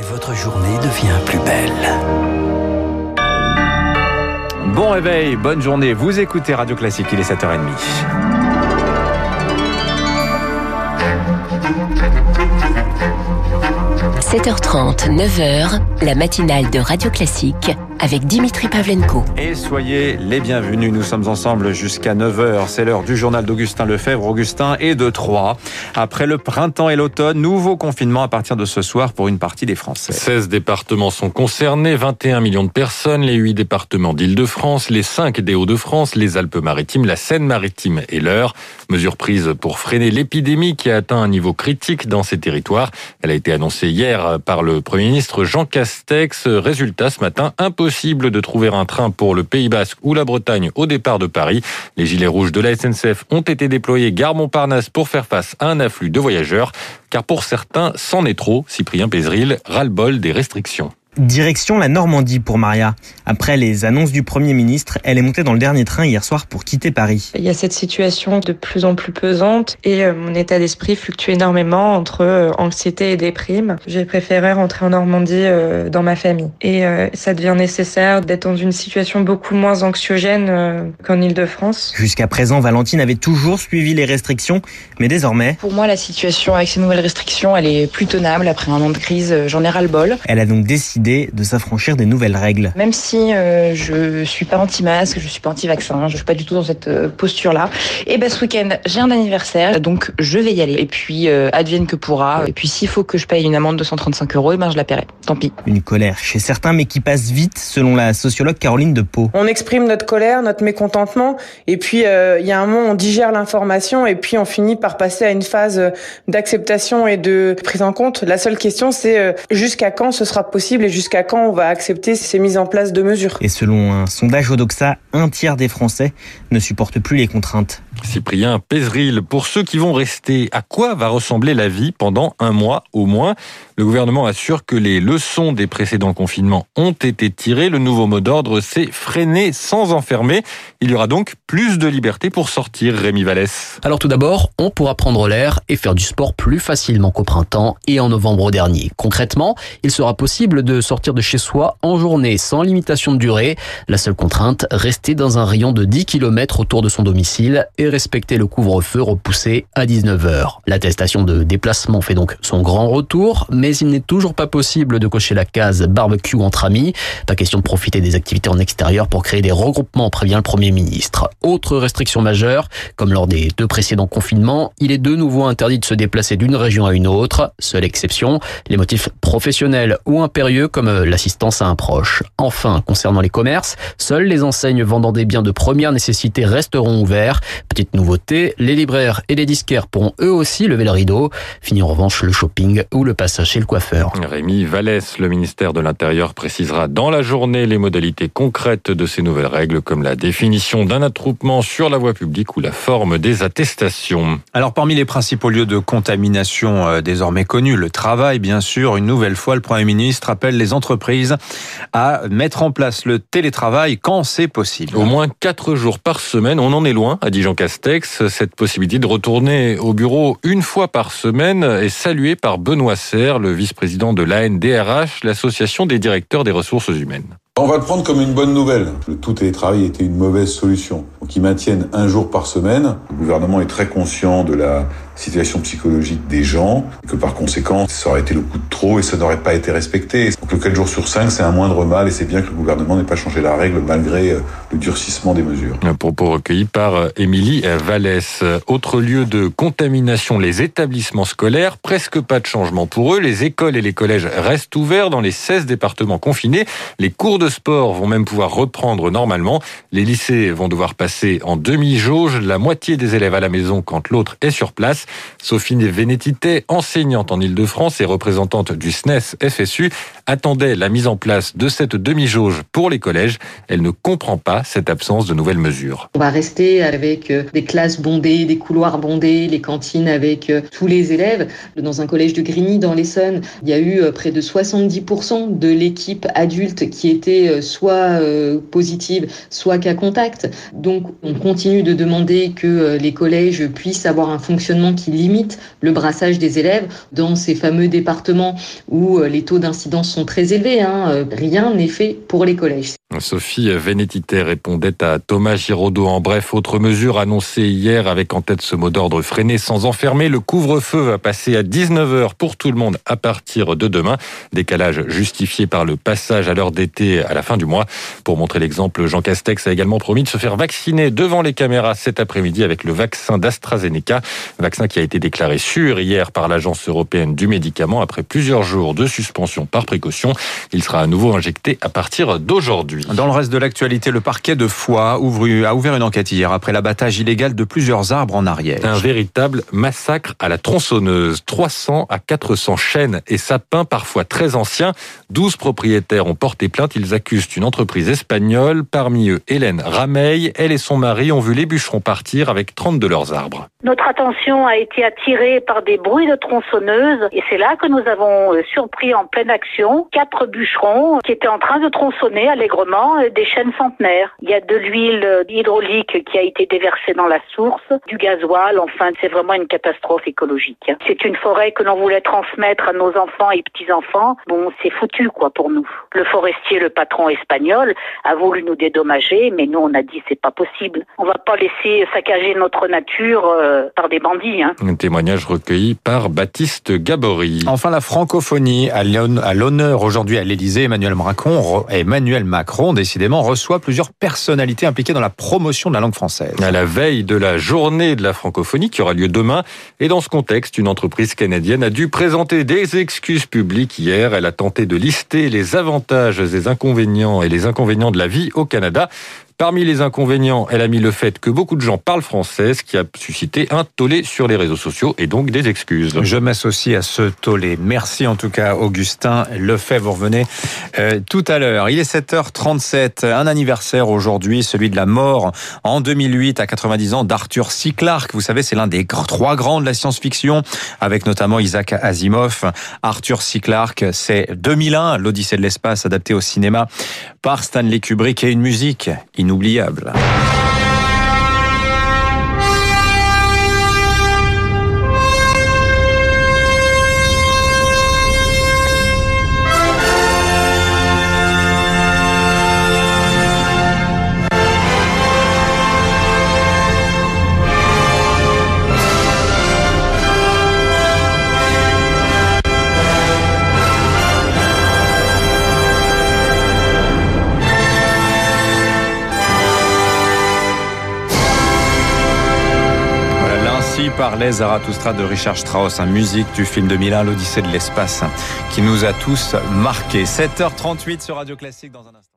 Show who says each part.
Speaker 1: Et votre journée devient plus belle.
Speaker 2: Bon réveil, bonne journée. Vous écoutez Radio Classique, il est 7h30.
Speaker 3: 7h30, 9h, la matinale de Radio Classique avec Dimitri Pavlenko.
Speaker 2: Et soyez les bienvenus, nous sommes ensemble jusqu'à 9h. C'est l'heure du journal d'Augustin Lefebvre. Augustin est de Troyes. Après le printemps et l'automne, nouveau confinement à partir de ce soir pour une partie des Français.
Speaker 4: 16 départements sont concernés, 21 millions de personnes, les 8 départements d'Île-de-France, les 5 des Hauts-de-France, les Alpes-Maritimes, la Seine-Maritime et l'Eure. Mesure prise pour freiner l'épidémie qui a atteint un niveau critique dans ces territoires. Elle a été annoncée hier par le Premier ministre Jean Castex. Résultat ce matin, impossible possible de trouver un train pour le Pays Basque ou la Bretagne au départ de Paris. Les gilets rouges de la SNCF ont été déployés gare Montparnasse pour faire face à un afflux de voyageurs, car pour certains, c'en est trop. Cyprien Pézeril, ras-le-bol des restrictions.
Speaker 5: Direction la Normandie pour Maria. Après les annonces du Premier ministre, elle est montée dans le dernier train hier soir pour quitter Paris.
Speaker 6: Il y a cette situation de plus en plus pesante et euh, mon état d'esprit fluctue énormément entre euh, anxiété et déprime. J'ai préféré rentrer en Normandie euh, dans ma famille. Et ça devient nécessaire d'être dans une situation beaucoup moins anxiogène qu'en Ile-de-France.
Speaker 5: Jusqu'à présent, Valentine avait toujours suivi les restrictions, mais désormais...
Speaker 7: Pour moi, la situation avec ces nouvelles restrictions, elle est plus tenable. Après un an de crise, j'en ai ras-le-bol.
Speaker 5: Elle a donc décidé de s'affranchir des nouvelles règles.
Speaker 7: Même si euh, je suis pas anti-masque, je suis pas anti-vaccin, je suis pas du tout dans cette euh, posture-là. Et ben ce week-end, j'ai un anniversaire, donc je vais y aller. Et puis euh, advienne que pourra. Et puis s'il faut que je paye une amende de 135 euros, et ben je la paierai. Tant pis.
Speaker 5: Une colère chez certains, mais qui passe vite, selon la sociologue Caroline de Pau.
Speaker 8: On exprime notre colère, notre mécontentement, et puis il y a un moment on digère l'information, et puis on finit par passer à une phase d'acceptation et de prise en compte. La seule question, c'est jusqu'à quand ce sera possible jusqu'à quand on va accepter ces mises en place de mesures?
Speaker 5: Et selon un sondage Odoxa, un tiers des Français ne supportent plus les contraintes.
Speaker 4: Cyprien Pézeril, pour ceux qui vont rester, à quoi va ressembler la vie pendant un mois au moins? Le gouvernement assure que les leçons des précédents confinements ont été tirées. Le nouveau mot d'ordre, c'est freiner sans enfermer. Il y aura donc plus de liberté pour sortir, Rémi Vallès.
Speaker 9: Alors tout d'abord, on pourra prendre l'air et faire du sport plus facilement qu'au printemps et en novembre dernier. Concrètement, il sera possible de sortir de chez soi en journée sans limitation de durée. La seule contrainte, rester dans un rayon de 10 km autour de son domicile et respecter le couvre-feu repoussé à 19h. L'attestation de déplacement fait donc son grand retour, mais il n'est toujours pas possible de cocher la case barbecue entre amis. Pas question de profiter des activités en extérieur pour créer des regroupements, prévient le Premier ministre. Autre restriction majeure, comme lors des deux précédents confinements, il est de nouveau interdit de se déplacer d'une région à une autre. Seule exception, les motifs professionnels ou impérieux comme l'assistance à un proche. Enfin, concernant les commerces, seuls les enseignes vendant des biens de première nécessité resteront ouverts. Petite nouveauté, les libraires et les disquaires pourront eux aussi lever le rideau. Fini en revanche le shopping ou le passage chez le coiffeur.
Speaker 4: Rémi Vallès, le ministère de l'Intérieur précisera dans la journée les modalités concrètes de ces nouvelles règles comme la définition d'un attroupement sur la voie publique ou la forme des attestations.
Speaker 2: Alors parmi les principaux lieux de contamination euh, désormais connus, le travail bien sûr, une nouvelle fois le Premier ministre appelle les entreprises à mettre en place le télétravail quand c'est possible.
Speaker 4: Au moins quatre jours par semaine, on en est loin, a dit Jean Castex. Cette possibilité de retourner au bureau une fois par semaine est saluée par Benoît Serre, le vice-président de l'ANDRH, l'association des directeurs des ressources humaines.
Speaker 10: On va le prendre comme une bonne nouvelle. Le tout télétravail était une mauvaise solution. Donc ils maintiennent un jour par semaine. Le gouvernement est très conscient de la situation psychologique des gens, que par conséquent, ça aurait été le coup de trop et ça n'aurait pas été respecté. Donc le 4 jours sur 5, c'est un moindre mal et c'est bien que le gouvernement n'ait pas changé la règle malgré euh, le durcissement des mesures.
Speaker 4: Un propos recueilli par euh, Émilie Vallès. Autre lieu de contamination, les établissements scolaires. Presque pas de changement pour eux. Les écoles et les collèges restent ouverts dans les 16 départements confinés. Les cours de sport vont même pouvoir reprendre normalement. Les lycées vont devoir passer en demi-jauge, la moitié des élèves à la maison quand l'autre est sur place. Sophie Vénétité, enseignante en Ile-de-France et représentante du SNES FSU, attendait la mise en place de cette demi-jauge pour les collèges. Elle ne comprend pas cette absence de nouvelles mesures.
Speaker 11: On va rester avec euh, des classes bondées, des couloirs bondés, les cantines avec euh, tous les élèves. Dans un collège de Grigny, dans l'Essonne, il y a eu euh, près de 70% de l'équipe adulte qui était été soit positive, soit cas contact. Donc on continue de demander que les collèges puissent avoir un fonctionnement qui limite le brassage des élèves dans ces fameux départements où les taux d'incidence sont très élevés. Hein. Rien n'est fait pour les collèges.
Speaker 4: Sophie Vénétité répondait à Thomas Giraudot. En bref, autre mesure annoncée hier avec en tête ce mot d'ordre freiné sans enfermer. Le couvre-feu va passer à 19h pour tout le monde à partir de demain. Décalage justifié par le passage à l'heure d'été à la fin du mois. Pour montrer l'exemple, Jean Castex a également promis de se faire vacciner devant les caméras cet après-midi avec le vaccin d'AstraZeneca. Vaccin qui a été déclaré sûr hier par l'Agence européenne du médicament après plusieurs jours de suspension par précaution. Il sera à nouveau injecté à partir d'aujourd'hui.
Speaker 2: Dans le reste de l'actualité, le parquet de Foix a ouvert une enquête hier après l'abattage illégal de plusieurs arbres en Ariège.
Speaker 4: Un véritable massacre à la tronçonneuse. 300 à 400 chênes et sapins, parfois très anciens. 12 propriétaires ont porté plainte. Ils accusent une entreprise espagnole. Parmi eux, Hélène Rameil. Elle et son mari ont vu les bûcherons partir avec 30 de leurs arbres.
Speaker 12: Notre attention a été attirée par des bruits de tronçonneuse et c'est là que nous avons euh, surpris en pleine action quatre bûcherons qui étaient en train de tronçonner allègrement euh, des chaînes centenaires. Il y a de l'huile euh, hydraulique qui a été déversée dans la source, du gasoil, enfin c'est vraiment une catastrophe écologique. C'est une forêt que l'on voulait transmettre à nos enfants et petits-enfants. Bon, c'est foutu quoi pour nous. Le forestier, le patron espagnol, a voulu nous dédommager, mais nous on a dit c'est pas possible. On va pas laisser saccager notre nature euh, par des bandits. Hein.
Speaker 4: Un témoignage recueilli par Baptiste Gabory.
Speaker 2: Enfin la francophonie à l'honneur aujourd'hui à l'Élysée, Emmanuel Macron, Emmanuel Macron décidément, reçoit plusieurs personnalités impliquées dans la promotion de la langue française.
Speaker 4: À la veille de la journée de la francophonie qui aura lieu demain, et dans ce contexte, une entreprise canadienne a dû présenter des excuses publiques hier. Elle a tenté de lister les avantages et et les inconvénients de la vie au Canada. Parmi les inconvénients, elle a mis le fait que beaucoup de gens parlent français, ce qui a suscité un tollé sur les réseaux sociaux et donc des excuses.
Speaker 2: Je m'associe à ce tollé. Merci en tout cas, Augustin Lefebvre. Vous revenez euh, tout à l'heure. Il est 7h37. Un anniversaire aujourd'hui, celui de la mort en 2008 à 90 ans d'Arthur C. Clarke. Vous savez, c'est l'un des trois grands de la science-fiction, avec notamment Isaac Asimov. Arthur C. Clarke, c'est 2001, l'Odyssée de l'espace adapté au cinéma par Stanley Kubrick et une musique inoubliable. Parlait Zarathustra de Richard Strauss, un musique du film de Milan, l'Odyssée de l'espace, qui nous a tous marqués. 7h38 sur Radio Classique dans un instant.